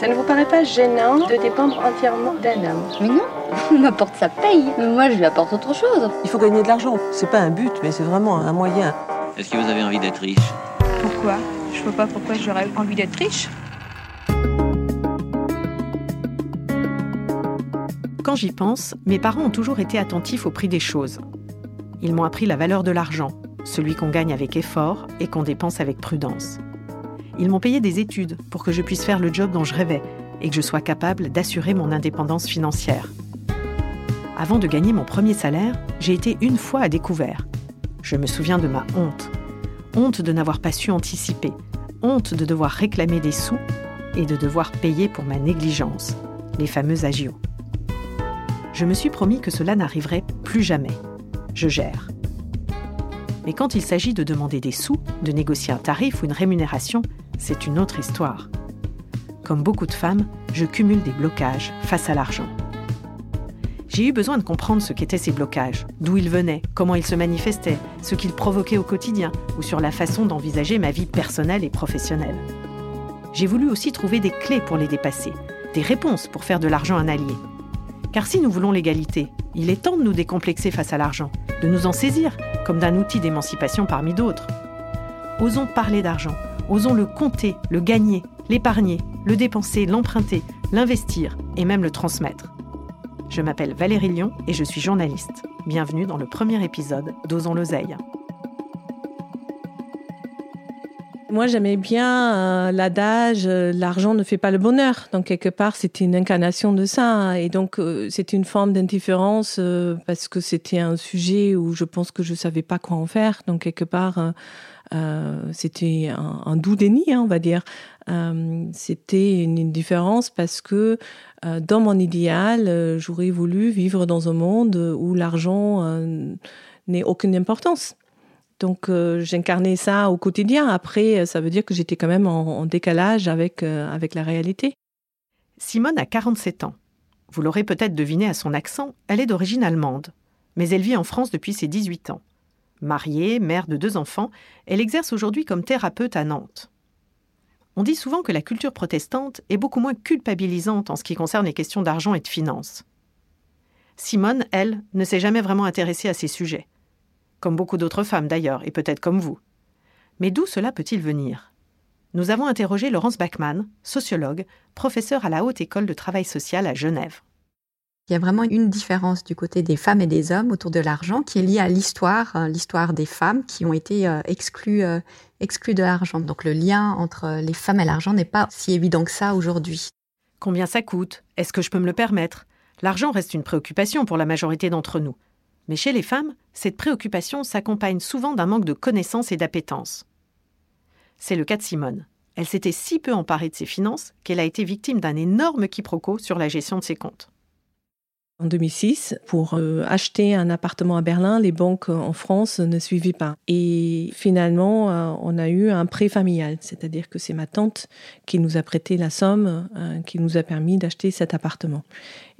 Ça ne vous paraît pas gênant de dépendre entièrement d'un homme? Mais non, on m'apporte sa paye. Mais moi, je lui apporte autre chose. Il faut gagner de l'argent. C'est pas un but, mais c'est vraiment un moyen. Est-ce que vous avez envie d'être riche? Pourquoi? Je vois pas pourquoi j'aurais envie d'être riche. Quand j'y pense, mes parents ont toujours été attentifs au prix des choses. Ils m'ont appris la valeur de l'argent, celui qu'on gagne avec effort et qu'on dépense avec prudence. Ils m'ont payé des études pour que je puisse faire le job dont je rêvais et que je sois capable d'assurer mon indépendance financière. Avant de gagner mon premier salaire, j'ai été une fois à découvert. Je me souviens de ma honte. Honte de n'avoir pas su anticiper. Honte de devoir réclamer des sous et de devoir payer pour ma négligence, les fameux agios. Je me suis promis que cela n'arriverait plus jamais. Je gère. Mais quand il s'agit de demander des sous, de négocier un tarif ou une rémunération, c'est une autre histoire. Comme beaucoup de femmes, je cumule des blocages face à l'argent. J'ai eu besoin de comprendre ce qu'étaient ces blocages, d'où ils venaient, comment ils se manifestaient, ce qu'ils provoquaient au quotidien ou sur la façon d'envisager ma vie personnelle et professionnelle. J'ai voulu aussi trouver des clés pour les dépasser, des réponses pour faire de l'argent un allié. Car si nous voulons l'égalité, il est temps de nous décomplexer face à l'argent, de nous en saisir comme d'un outil d'émancipation parmi d'autres. Osons parler d'argent, osons le compter, le gagner, l'épargner, le dépenser, l'emprunter, l'investir et même le transmettre. Je m'appelle Valérie Lyon et je suis journaliste. Bienvenue dans le premier épisode d'Osons l'oseille. Moi, j'aimais bien euh, l'adage euh, l'argent ne fait pas le bonheur. Donc, quelque part, c'était une incarnation de ça. Et donc, euh, c'était une forme d'indifférence euh, parce que c'était un sujet où je pense que je savais pas quoi en faire. Donc, quelque part, c'était un, doux déni, hein, on va dire. Euh, c'était une indifférence parce que euh, dans mon idéal, euh, j'aurais voulu vivre dans un monde où l'argent euh, n'ait aucune importance. Donc euh, j'incarnais ça au quotidien. Après, ça veut dire que j'étais quand même en, décalage avec, euh, avec la réalité. Simone a 47 ans. Vous l'aurez peut-être deviné à son accent, elle est d'origine allemande. Mais elle vit en France depuis ses 18 ans. Mariée, mère de deux enfants, elle exerce aujourd'hui comme thérapeute à Nantes. On dit souvent que la culture protestante est beaucoup moins culpabilisante en ce qui concerne les questions d'argent et de finances. Simone, elle, ne s'est jamais vraiment intéressée à ces sujets. Comme beaucoup d'autres femmes d'ailleurs, et peut-être comme vous. Mais d'où cela peut-il venir? Nous avons interrogé Laurence Bachmann, sociologue, professeure à la Haute École de Travail Social à Genève. Il y a vraiment une différence du côté des femmes et des hommes autour de l'argent qui est liée à l'histoire, euh, l'histoire des femmes qui ont été euh, exclues, euh, exclues de l'argent. Donc le lien entre les femmes et l'argent n'est pas si évident que ça aujourd'hui. Combien ça coûte? Est-ce que je peux me le permettre? L'argent reste une préoccupation pour la majorité d'entre nous. Mais chez les femmes, cette préoccupation s'accompagne souvent d'un manque de connaissances et d'appétence. C'est le cas de Simone. Elle s'était si peu emparée de ses finances qu'elle a été victime d'un énorme quiproquo sur la gestion de ses comptes. En 2006, pour euh, acheter un appartement à Berlin, les banques euh, en France ne suivaient pas. Et finalement, euh, on a eu un prêt familial, c'est-à-dire que c'est ma tante qui nous a prêté la somme qui nous a permis d'acheter cet appartement.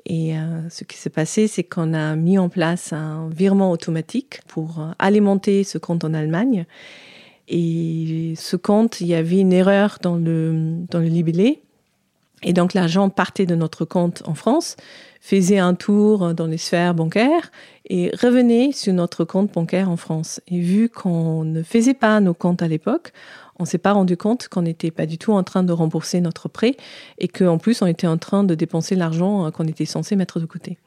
Et ce qui s'est passé, c'est qu'on a mis en place un virement automatique pour alimenter ce compte en Allemagne. Et ce compte, il y avait une erreur dans le, dans le libellé. Et donc l'argent partait de notre compte en France, faisait un tour dans les sphères bancaires et revenait sur notre compte bancaire en France. Et vu qu'on ne faisait pas nos comptes à l'époque, on s'est pas rendu compte qu'on n'était pas du tout en train de rembourser notre prêt et qu'en plus on était en train de dépenser l'argent euh, qu'on était censé mettre de côté.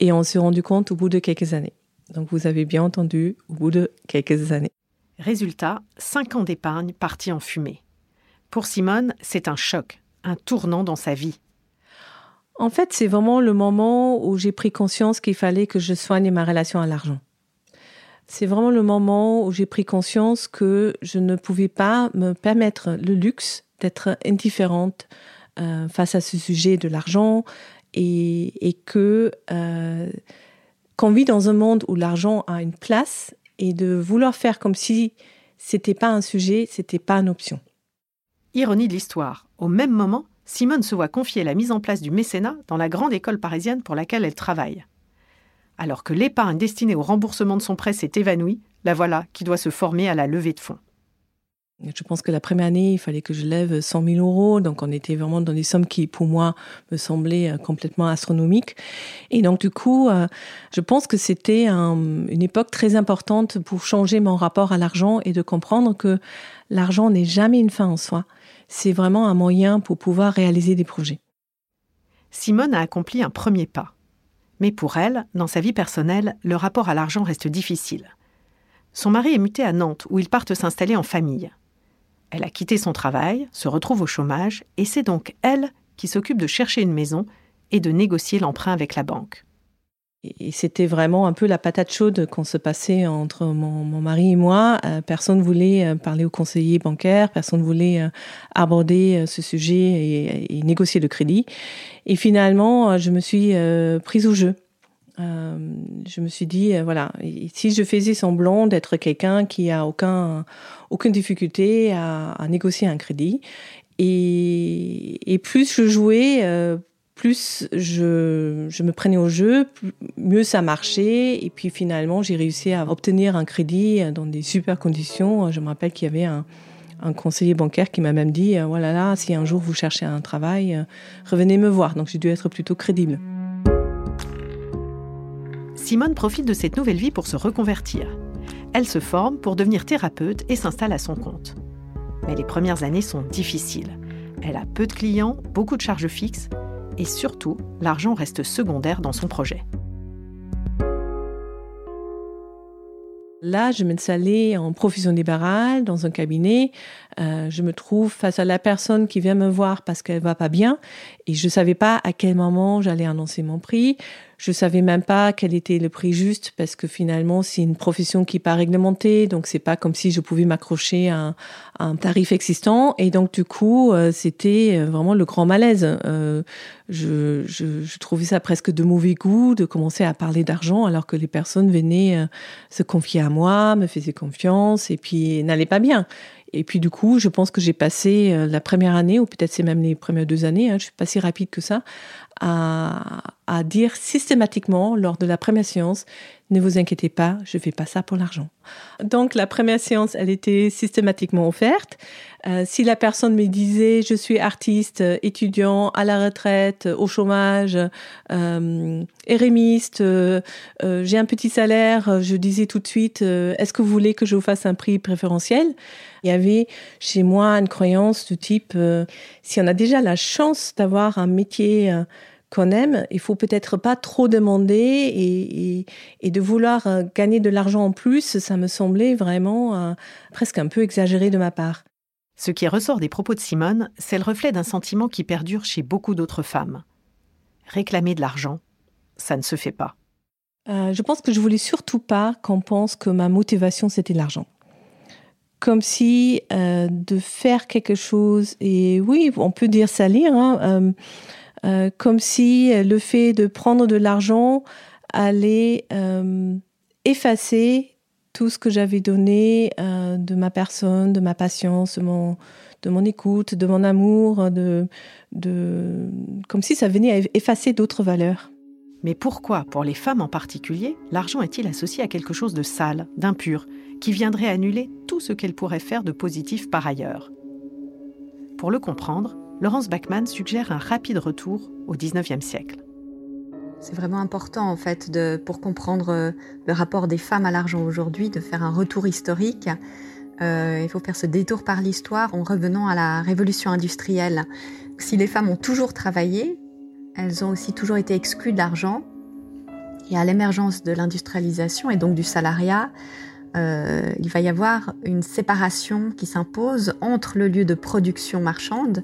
Et on s'est rendu compte au bout de quelques années. Donc vous avez bien entendu, au bout de quelques années. Résultat, 5 ans d'épargne partis en fumée. Pour Simone, c'est un choc, un tournant dans sa vie. En fait, c'est vraiment le moment où j'ai pris conscience qu'il fallait que je soigne ma relation à l'argent. C'est vraiment le moment où j'ai pris conscience que je ne pouvais pas me permettre le luxe d'être indifférente euh, face à ce sujet de l'argent et, que euh, qu'on vit dans un monde où l'argent a une place et de vouloir faire comme si c'était pas un sujet, c'était pas une option. Ironie de l'histoire. Au même moment, Simone se voit confier la mise en place du mécénat dans la grande école parisienne pour laquelle elle travaille. Alors que l'épargne destinée au remboursement de son prêt s'est évanouie, la voilà qui doit se former à la levée de fonds. Je pense que la première année, il fallait que je lève 100 000 euros. Donc, on était vraiment dans des sommes qui, pour moi, me semblaient euh, complètement astronomiques. Et donc, du coup, euh, je pense que c'était une époque très importante pour changer mon rapport à l'argent et de comprendre que l'argent n'est jamais une fin en soi. C'est vraiment un moyen pour pouvoir réaliser des projets. Simone a accompli un premier pas. Mais pour elle, dans sa vie personnelle, le rapport à l'argent reste difficile. Son mari est muté à Nantes, où ils partent s'installer en famille. Elle a quitté son travail, se retrouve au chômage, et c'est donc elle qui s'occupe de chercher une maison et de négocier l'emprunt avec la banque. Et c'était vraiment un peu la patate chaude qu'on se passait entre mon, mari et moi. Euh, personne ne voulait euh, parler au conseiller bancaire, personne ne voulait euh, aborder ce sujet et, négocier le crédit. Et finalement, je me suis prise au jeu. je me suis dit, voilà, si je faisais semblant d'être quelqu'un qui a aucun, aucune difficulté à, négocier un crédit, et plus je jouais, plus je, me prenais au jeu, mieux ça marchait. Et puis finalement, j'ai réussi à obtenir un crédit dans des super conditions. Je me rappelle qu'il y avait un, conseiller bancaire qui m'a même dit, voilà, là, si un jour vous cherchez un travail, euh, revenez me voir. Donc j'ai dû être plutôt crédible. Simone profite de cette nouvelle vie pour se reconvertir. Elle se forme pour devenir thérapeute et s'installe à son compte. Mais les premières années sont difficiles. Elle a peu de clients, beaucoup de charges fixes et surtout, l'argent reste secondaire dans son projet. Là, je m'installais en profession libérale dans un cabinet. Euh, je me trouve face à la personne qui vient me voir parce qu'elle va pas bien et je savais pas à quel moment j'allais annoncer mon prix. Je savais même pas quel était le prix juste parce que finalement c'est une profession qui n'est pas réglementée, donc c'est pas comme si je pouvais m'accrocher à, un tarif existant. Et donc du coup euh, c'était euh, vraiment le grand malaise. Euh, je, je, je, trouvais ça presque de mauvais goût de commencer à parler d'argent alors que les personnes venaient euh, se confier à moi, me faisaient confiance et puis n'allaient pas bien. Et puis du coup, je pense que j'ai passé euh, la première année, ou peut-être c'est même les premières deux années, hein, je suis pas si rapide que ça, à, à dire systématiquement lors de la première séance, ne vous inquiétez pas, je fais pas ça pour l'argent. Donc la première séance, elle était systématiquement offerte. Euh, si la personne me disait je suis artiste, étudiant, à la retraite, au chômage, euh, érémiste, euh, euh j'ai un petit salaire, je disais tout de suite est-ce que vous voulez que je vous fasse un prix préférentiel? Il y avait chez moi une croyance de type si on a déjà la chance d'avoir un métier qu'on aime, il faut peut-être pas trop demander et, et, et de vouloir euh, gagner de l'argent en plus, ça me semblait vraiment euh, presque un peu exagéré de ma part. Ce qui ressort des propos de Simone, c'est le reflet d'un sentiment qui perdure chez beaucoup d'autres femmes. Réclamer de l'argent, ça ne se fait pas. Euh, je pense que je voulais surtout pas qu'on pense que ma motivation c'était l'argent. Comme si euh, de faire quelque chose, et oui, on peut dire salir, hein, euh, euh, comme si le fait de prendre de l'argent allait euh, effacer tout ce que j'avais donné euh, de ma personne, de ma patience, de mon, écoute, de mon amour, de, de, comme si ça venait à effacer d'autres valeurs. Mais pourquoi, pour les femmes en particulier, l'argent est-il associé à quelque chose de sale, d'impur, qui viendrait annuler tout ce qu'elle pourrait faire de positif par ailleurs? Pour le comprendre, Laurence Bachmann suggère un rapide retour au XIXe siècle. C'est vraiment important en fait pour comprendre euh, le rapport des femmes à l'argent aujourd'hui, de faire un retour historique. Euh, il faut faire ce détour par l'histoire en revenant à la révolution industrielle. Si les femmes ont toujours travaillé, elles ont aussi toujours été exclues de l'argent. Et à l'émergence de l'industrialisation et donc du salariat, euh, il va y avoir une séparation qui s'impose entre le lieu de production marchande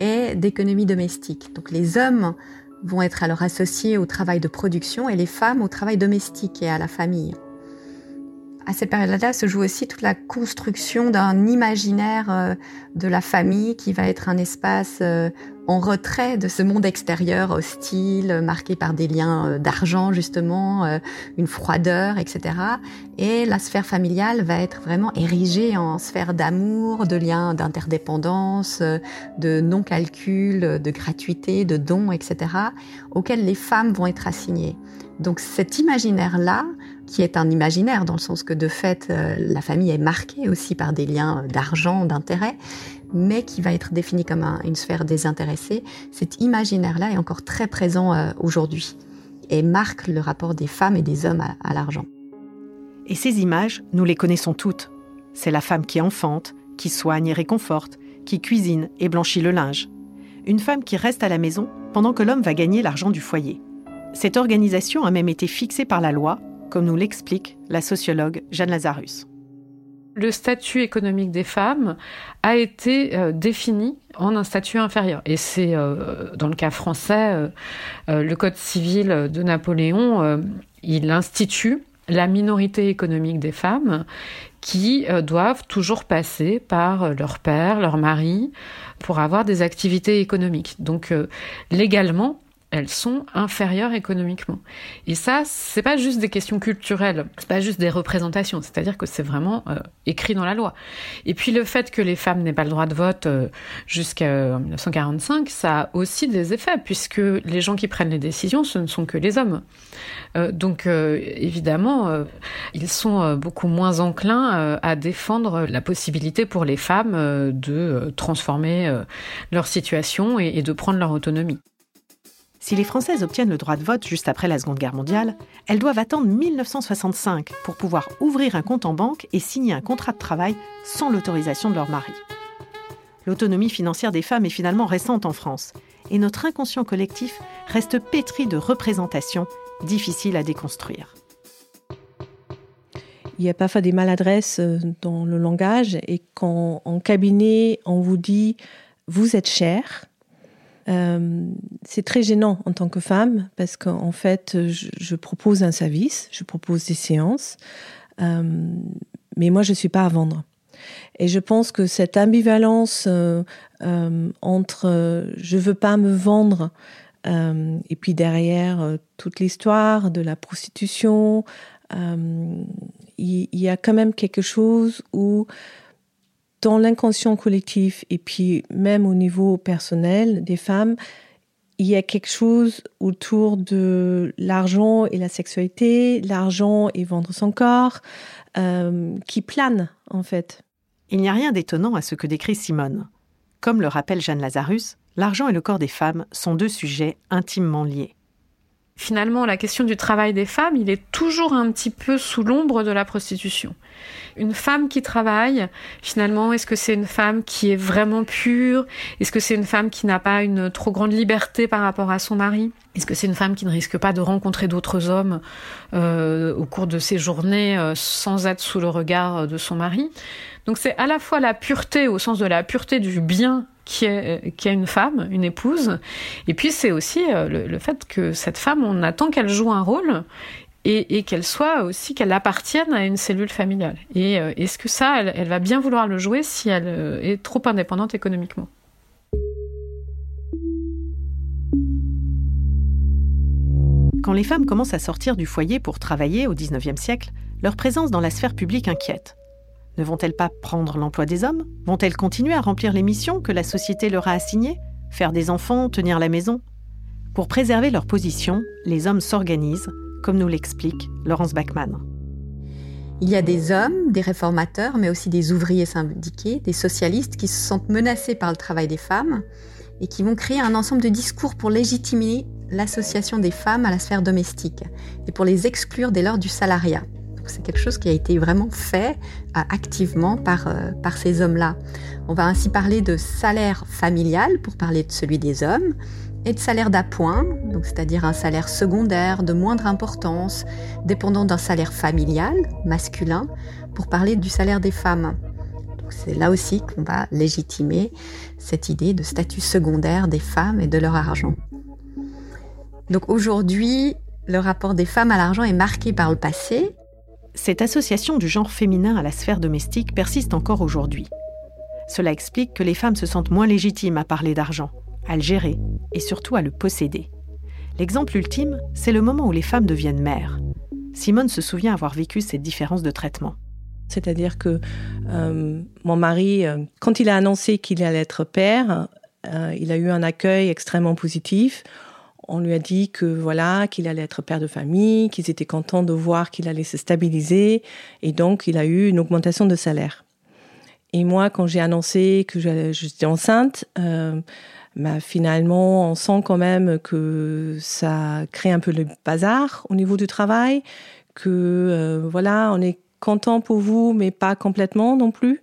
et d'économie domestique. Donc les hommes vont être alors associés au travail de production et les femmes au travail domestique et à la famille. À cette période-là se joue aussi toute la construction d'un imaginaire euh, de la famille qui va être un espace euh, en retrait de ce monde extérieur hostile, marqué par des liens euh, d'argent justement, euh, une froideur, etc. Et la sphère familiale va être vraiment érigée en sphère d'amour, de liens d'interdépendance, euh, de non-calcul, de gratuité, de dons, etc., auxquels les femmes vont être assignées. Donc cet imaginaire-là, qui est un imaginaire, dans le sens que de fait, euh, la famille est marquée aussi par des liens d'argent, d'intérêt, mais qui va être défini comme une sphère désintéressée. Cet imaginaire-là est encore très présent euh, aujourd'hui et marque le rapport des femmes et des hommes à l'argent. Et ces images, nous les connaissons toutes. C'est la femme qui enfante, qui soigne et réconforte, qui cuisine et blanchit le linge. Une femme qui reste à la maison pendant que l'homme va gagner l'argent du foyer. Cette organisation a même été fixée par la loi, comme nous l'explique la sociologue Jeanne Lazarus. Le statut économique des femmes a été euh, défini en un statut inférieur. Et c'est, euh, dans le cas français, euh, le Code civil de Napoléon, il institue la minorité économique des femmes qui doivent toujours passer par leur père, leur mari, pour avoir des activités économiques. Donc légalement, elles sont inférieures économiquement. Et ça, c'est pas juste des questions culturelles, c'est pas juste des représentations, c'est-à-dire que c'est vraiment euh, écrit dans la loi. Et puis le fait que les femmes n'aient pas le droit de vote euh, jusqu'à 1945, ça a aussi des effets, puisque les gens qui prennent les décisions, ce ne sont que les hommes. Euh, donc évidemment, ils sont beaucoup moins enclins à défendre la possibilité pour les femmes de transformer leur situation et de prendre leur autonomie. Si les Françaises obtiennent le droit de vote juste après la Seconde Guerre mondiale, elles doivent attendre 1965 pour pouvoir ouvrir un compte en banque et signer un contrat de travail sans l'autorisation de leur mari. L'autonomie financière des femmes est finalement récente en France, et notre inconscient collectif reste pétri de représentations difficiles à déconstruire. Il y a parfois des maladresses euh, dans le langage, et quand en cabinet on vous dit vous êtes cher, euh, c'est très gênant en tant que femme parce qu'en fait, je, propose un service, je propose des séances, euh, mais moi, je ne suis pas à vendre. Et je pense que cette ambivalence euh, entre je veux pas me vendre et puis derrière toute l'histoire de la prostitution, il y, a quand même quelque chose où dans l'inconscient collectif et puis même au niveau personnel des femmes, il y a quelque chose autour de l'argent et la sexualité, l'argent et vendre son corps, euh, qui plane en fait. Il n'y a rien d'étonnant à ce que décrit Simone. Comme le rappelle Jeanne Lazarus, l'argent et le corps des femmes sont deux sujets intimement liés finalement, la question du travail des femmes, il est toujours un petit peu sous l'ombre de la prostitution. Une femme qui travaille, finalement, est-ce que c'est une femme qui est vraiment pure? Est-ce que c'est une femme qui n'a pas une trop grande liberté par rapport à son mari? Est-ce que c'est une femme qui ne risque pas de rencontrer d'autres hommes euh, au cours de ses journées euh, sans être sous le regard de son mari? Donc c'est à la fois la pureté au sens de la pureté du bien qui est, qui est une femme, une épouse. Et puis c'est aussi euh, le, fait que cette femme, on attend qu'elle joue un rôle et, qu'elle soit aussi, qu'elle appartienne à une cellule familiale. Et euh, est-ce que ça, elle, va bien vouloir le jouer si elle euh, est trop indépendante économiquement? Quand les femmes commencent à sortir du foyer pour travailler au XIXe siècle, leur présence dans la sphère publique inquiète. Ne vont-elles pas prendre l'emploi des hommes? Vont-elles continuer à remplir les missions que la société leur a assignées? Faire des enfants, tenir la maison? Pour préserver leur position, les hommes s'organisent, comme nous l'explique Laurence Bachmann. Il y a des hommes, des réformateurs, mais aussi des ouvriers syndiqués, des socialistes qui se sentent menacés par le travail des femmes et qui vont créer un ensemble de discours pour légitimer l'association des femmes à la sphère domestique et pour les exclure dès lors du salariat c'est quelque chose qui a été vraiment fait euh, activement par, euh, par ces hommes-là. On va ainsi parler de salaire familial pour parler de celui des hommes et de salaire d'appoint, c'est-à-dire un salaire secondaire de moindre importance, dépendant d'un salaire familial masculin, pour parler du salaire des femmes. C'est là aussi qu'on va légitimer cette idée de statut secondaire des femmes et de leur argent. Donc aujourd'hui, le rapport des femmes à l'argent est marqué par le passé, cette association du genre féminin à la sphère domestique persiste encore aujourd'hui. Cela explique que les femmes se sentent moins légitimes à parler d'argent, à le gérer et surtout à le posséder. L'exemple ultime, c'est le moment où les femmes deviennent mères. Simone se souvient avoir vécu cette différence de traitement. C'est-à-dire que euh, mon mari, euh, quand il a annoncé qu'il allait être père, euh, il a eu un accueil extrêmement positif on lui a dit que voilà, qu'il allait être père de famille, qu'ils étaient contents de voir qu'il allait se stabiliser, et donc il a eu une augmentation de salaire. Et moi, quand j'ai annoncé que j'étais enceinte, euh, bah, finalement, on sent quand même que ça crée un peu le bazar au niveau du travail, que euh, voilà, on est content pour vous, mais pas complètement non plus.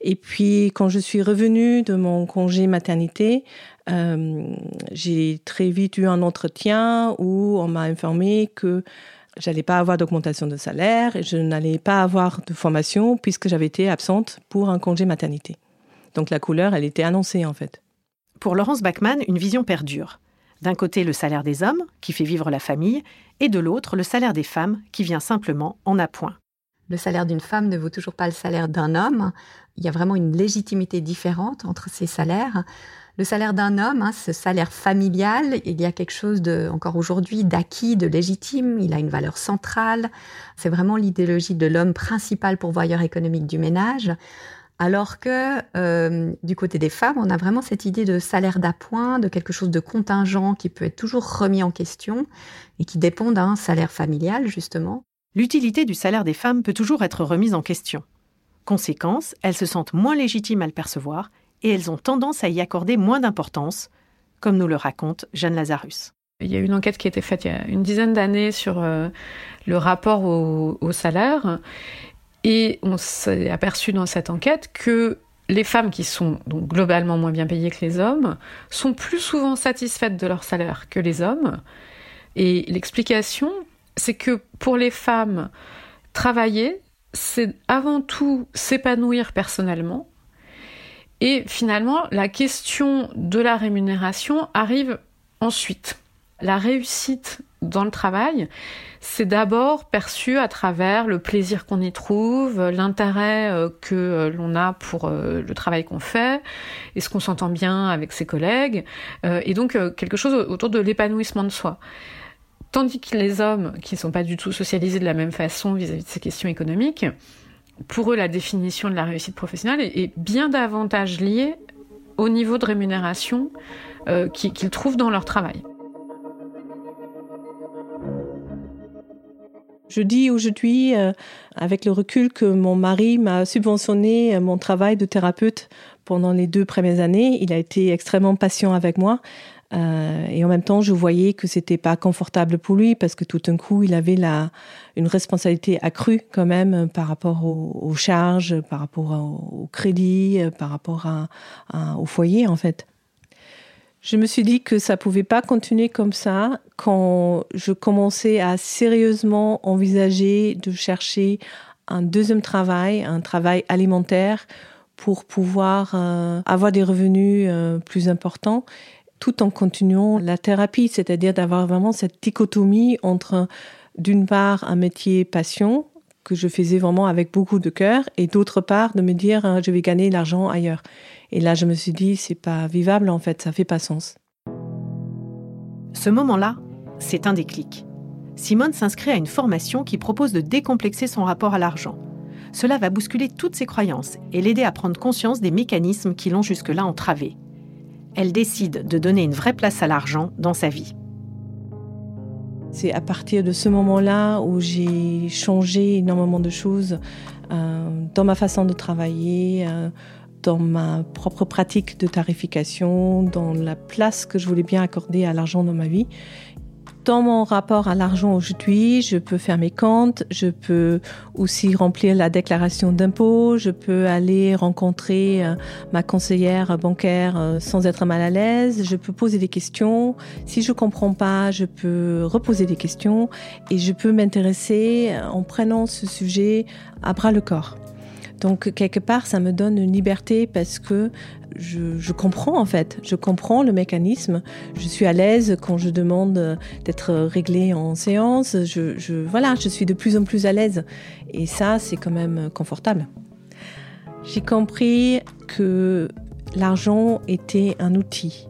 Et puis, quand je suis revenue de mon congé maternité, euh, j'ai très vite eu un entretien où on m'a informé que j'allais pas avoir d'augmentation de salaire et je n'allais pas avoir de formation puisque j'avais été absente pour un congé maternité. Donc la couleur, elle était annoncée en fait. Pour Laurence Bachmann, une vision perdure. D'un côté, le salaire des hommes, qui fait vivre la famille, et de l'autre, le salaire des femmes, qui vient simplement en appoint. Le salaire d'une femme ne vaut toujours pas le salaire d'un homme. Il y a vraiment une légitimité différente entre ces salaires. Le salaire d'un homme, hein, ce salaire familial, il y a quelque chose de, encore aujourd'hui, d'acquis, de légitime. Il a une valeur centrale. C'est vraiment l'idéologie de l'homme principal pourvoyeur économique du ménage. Alors que euh, du côté des femmes, on a vraiment cette idée de salaire d'appoint, de quelque chose de contingent qui peut être toujours remis en question et qui dépend d'un salaire familial, justement. L'utilité du salaire des femmes peut toujours être remise en question. Conséquence, elles se sentent moins légitimes à le percevoir et elles ont tendance à y accorder moins d'importance, comme nous le raconte Jeanne Lazarus. Il y a une enquête qui a été faite il y a une dizaine d'années sur euh, le rapport au, salaire et on s'est aperçu dans cette enquête que les femmes qui sont donc globalement moins bien payées que les hommes sont plus souvent satisfaites de leur salaire que les hommes. Et l'explication, c'est que pour les femmes, travailler, c'est avant tout s'épanouir personnellement, et finalement, la question de la rémunération arrive ensuite. La réussite dans le travail, c'est d'abord perçu à travers le plaisir qu'on y trouve, l'intérêt euh, que euh, l'on a pour euh, le travail qu'on fait, est-ce qu'on s'entend bien avec ses collègues, et donc quelque chose autour de l'épanouissement de soi. Tandis que les hommes, qui ne sont pas du tout socialisés de la même façon vis à -vis de ces questions économiques, pour eux, la définition de la réussite professionnelle est, bien davantage liée au niveau de rémunération euh, qu'ils trouvent dans leur travail. Je dis aujourd'hui, euh, avec le recul, que mon mari m'a subventionné euh, mon travail de thérapeute pendant les deux premières années. Il a été extrêmement patient avec moi. Euh, et en même temps, je voyais que c'était pas confortable pour lui parce que tout d'un coup, il avait la, une responsabilité accrue quand même par rapport aux, charges, par rapport au, crédit, par rapport à, au foyer en fait. Je me suis dit que ça pouvait pas continuer comme ça quand je commençais à sérieusement envisager de chercher un deuxième travail, un travail alimentaire pour pouvoir euh, avoir des revenus euh, plus importants tout en continuant la thérapie, c'est-à-dire d'avoir vraiment cette dichotomie entre, d'une part, un métier passion que je faisais vraiment avec beaucoup de cœur, et d'autre part, de me dire, hein, je vais gagner l'argent ailleurs. Et là, je me suis dit, c'est pas vivable en fait, ça fait pas sens. Ce moment-là, c'est un déclic. Simone s'inscrit à une formation qui propose de décomplexer son rapport à l'argent. Cela va bousculer toutes ses croyances et l'aider à prendre conscience des mécanismes qui l'ont jusque-là entravé elle décide de donner une vraie place à l'argent dans sa vie. C'est à partir de ce moment-là où j'ai changé énormément de choses euh, dans ma façon de travailler, euh, dans ma propre pratique de tarification, dans la place que je voulais bien accorder à l'argent dans ma vie dans mon rapport à l'argent aujourd'hui, je peux faire mes comptes, je peux aussi remplir la déclaration d'impôt, je peux aller rencontrer euh, ma conseillère bancaire euh, sans être mal à l'aise, je peux poser des questions. Si je comprends pas, je peux reposer des questions et je peux m'intéresser euh, en prenant ce sujet à bras le corps. Donc quelque part, ça me donne une liberté parce que je, comprends en fait, je comprends le mécanisme. Je suis à l'aise quand je demande d'être réglé en séance. Je, voilà, je suis de plus en plus à l'aise et ça, c'est quand même confortable. J'ai compris que l'argent était un outil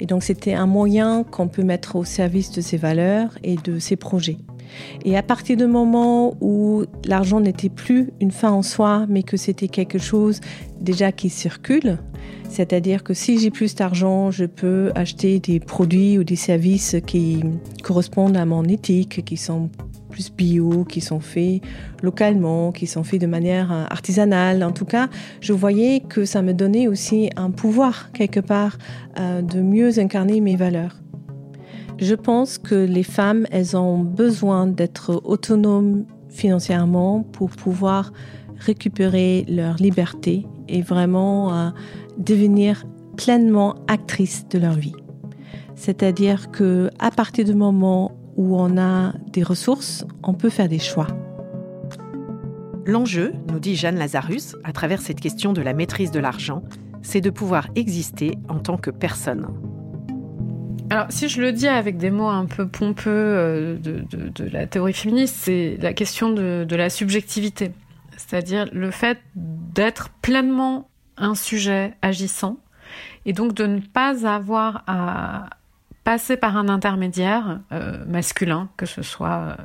et donc c'était un moyen qu'on peut mettre au service de ses valeurs et de ses projets. Et à partir du moment où l'argent n'était plus une fin en soi, mais que c'était quelque chose déjà qui circule, c'est-à-dire que si j'ai plus d'argent, je peux acheter des produits ou des services qui correspondent à mon éthique, qui sont plus bio, qui sont faits localement, qui sont faits de manière artisanale. En tout cas, je voyais que ça me donnait aussi un pouvoir quelque part euh, de mieux incarner mes valeurs. Je pense que les femmes, elles ont besoin d'être autonomes financièrement pour pouvoir récupérer leur liberté et vraiment euh, devenir pleinement actrices de leur vie. C'est-à-dire que à partir du moment où on a des ressources, on peut faire des choix. L'enjeu, nous dit Jeanne Lazarus, à travers cette question de la maîtrise de l'argent, c'est de pouvoir exister en tant que personne. Alors, si je le dis avec des mots un peu pompeux euh, de, la théorie féministe, c'est la question de, la subjectivité. C'est-à-dire le fait d'être pleinement un sujet agissant et donc de ne pas avoir à passer par un intermédiaire euh, masculin, que ce soit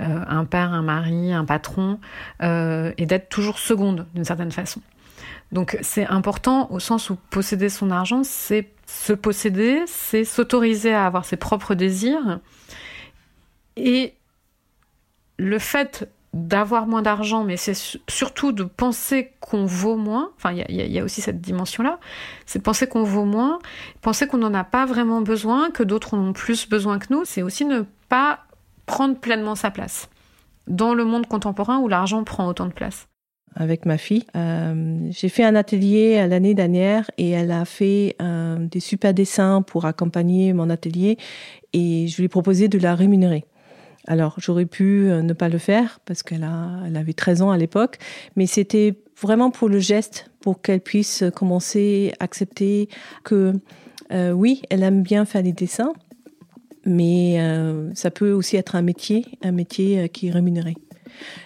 euh, un père, un mari, un patron, et d'être toujours seconde d'une certaine façon. Donc c'est important au sens où posséder son argent, c'est se posséder, c'est s'autoriser à avoir ses propres désirs. Et le fait d'avoir moins d'argent, mais c'est surtout de penser qu'on vaut moins, enfin il y, a aussi cette dimension-là, c'est penser qu'on vaut moins, penser qu'on n'en a pas vraiment besoin, que d'autres en ont plus besoin que nous, c'est aussi ne pas prendre pleinement sa place dans le monde contemporain où l'argent prend autant de place avec ma fille. Euh, j'ai fait un atelier l'année dernière et elle a fait euh, des super dessins pour accompagner mon atelier et je lui ai proposé de la rémunérer. Alors j'aurais pu euh, ne pas le faire parce qu'elle elle avait 13 ans à l'époque, mais c'était vraiment pour le geste, pour qu'elle puisse commencer à accepter que oui, elle aime bien faire des dessins, mais ça peut aussi être un métier, un métier qui est rémunéré.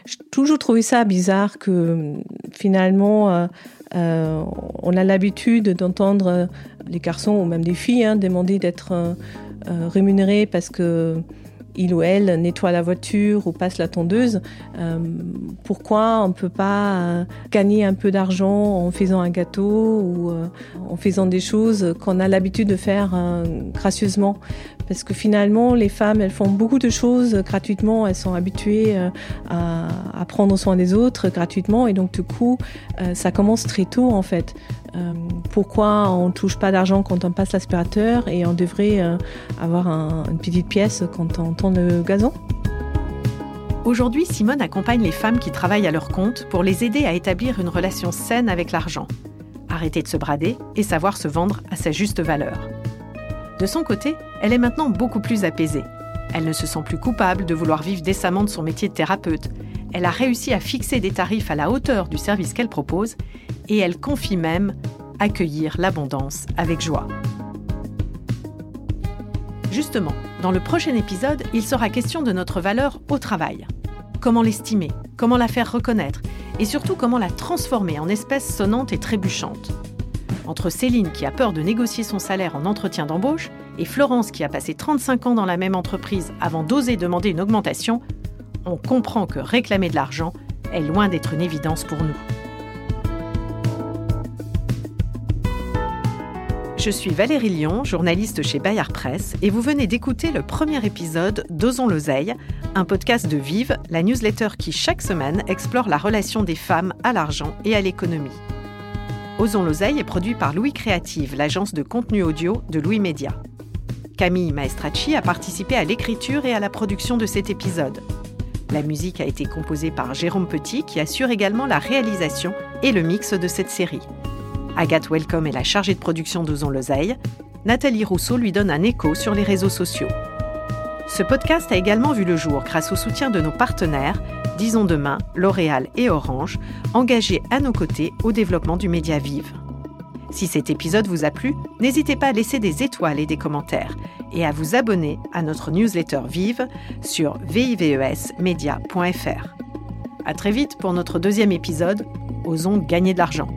J'ai toujours trouvé ça bizarre que finalement, euh, euh, on a l'habitude d'entendre les garçons ou même des filles hein, demander d'être euh, rémunérés parce que il ou elle nettoie la voiture ou passe la tondeuse, pourquoi on ne peut pas gagner un peu d'argent en faisant un gâteau ou en faisant des choses qu'on a l'habitude de faire gracieusement? Parce que finalement, les femmes, elles font beaucoup de choses gratuitement, elles sont habituées euh, à, prendre soin des autres gratuitement, et donc du coup, euh, ça commence très tôt en fait. Euh, pourquoi on ne touche pas d'argent quand on passe l'aspirateur et on devrait avoir une petite pièce quand on tend le gazon? Aujourd'hui, Simone accompagne les femmes qui travaillent à leur compte pour les aider à établir une relation saine avec l'argent, arrêter de se brader et savoir se vendre à sa juste valeur. De son côté, elle est maintenant beaucoup plus apaisée. Elle ne se sent plus coupable de vouloir vivre décemment de son métier de thérapeute. Elle a réussi à fixer des tarifs à la hauteur du service qu'elle propose et elle confie même accueillir l'abondance avec joie. Justement, dans le prochain épisode, il sera question de notre valeur au travail. Comment l'estimer, comment la faire reconnaître et surtout comment la transformer en espèce sonnante et trébuchante entre Céline qui a peur de négocier son salaire en entretien d'embauche et Florence qui a passé 35 ans dans la même entreprise avant d'oser demander une augmentation, on comprend que réclamer de l'argent est loin d'être une évidence pour nous. Je suis Valérie Lyon, journaliste chez Bayard Presse, et vous venez d'écouter le premier épisode d'Osons l'oseille, un podcast de Vive, la newsletter qui chaque semaine explore la relation des femmes à l'argent et à l'économie. Osons l'oseille est produit par Louis Créative, l'agence de contenu audio de Louis Média. Camille Maestracci a participé à l'écriture et à la production de cet épisode. La musique a été composée par Jérôme Petit qui assure également la réalisation et le mix de cette série. Agathe Welcome est la chargée de production d'Osons l'oseille. Nathalie Rousseau lui donne un écho sur les réseaux sociaux. Ce podcast a également vu le jour grâce au soutien de nos partenaires Disons Demain, L'Oréal et Orange, engagés à nos côtés au développement du média Vive. Si cet épisode vous a plu, n'hésitez pas à laisser des étoiles et des commentaires et à vous abonner à notre newsletter Vive sur vivesmedia.fr. À très vite pour notre deuxième épisode Osons gagner de l'argent.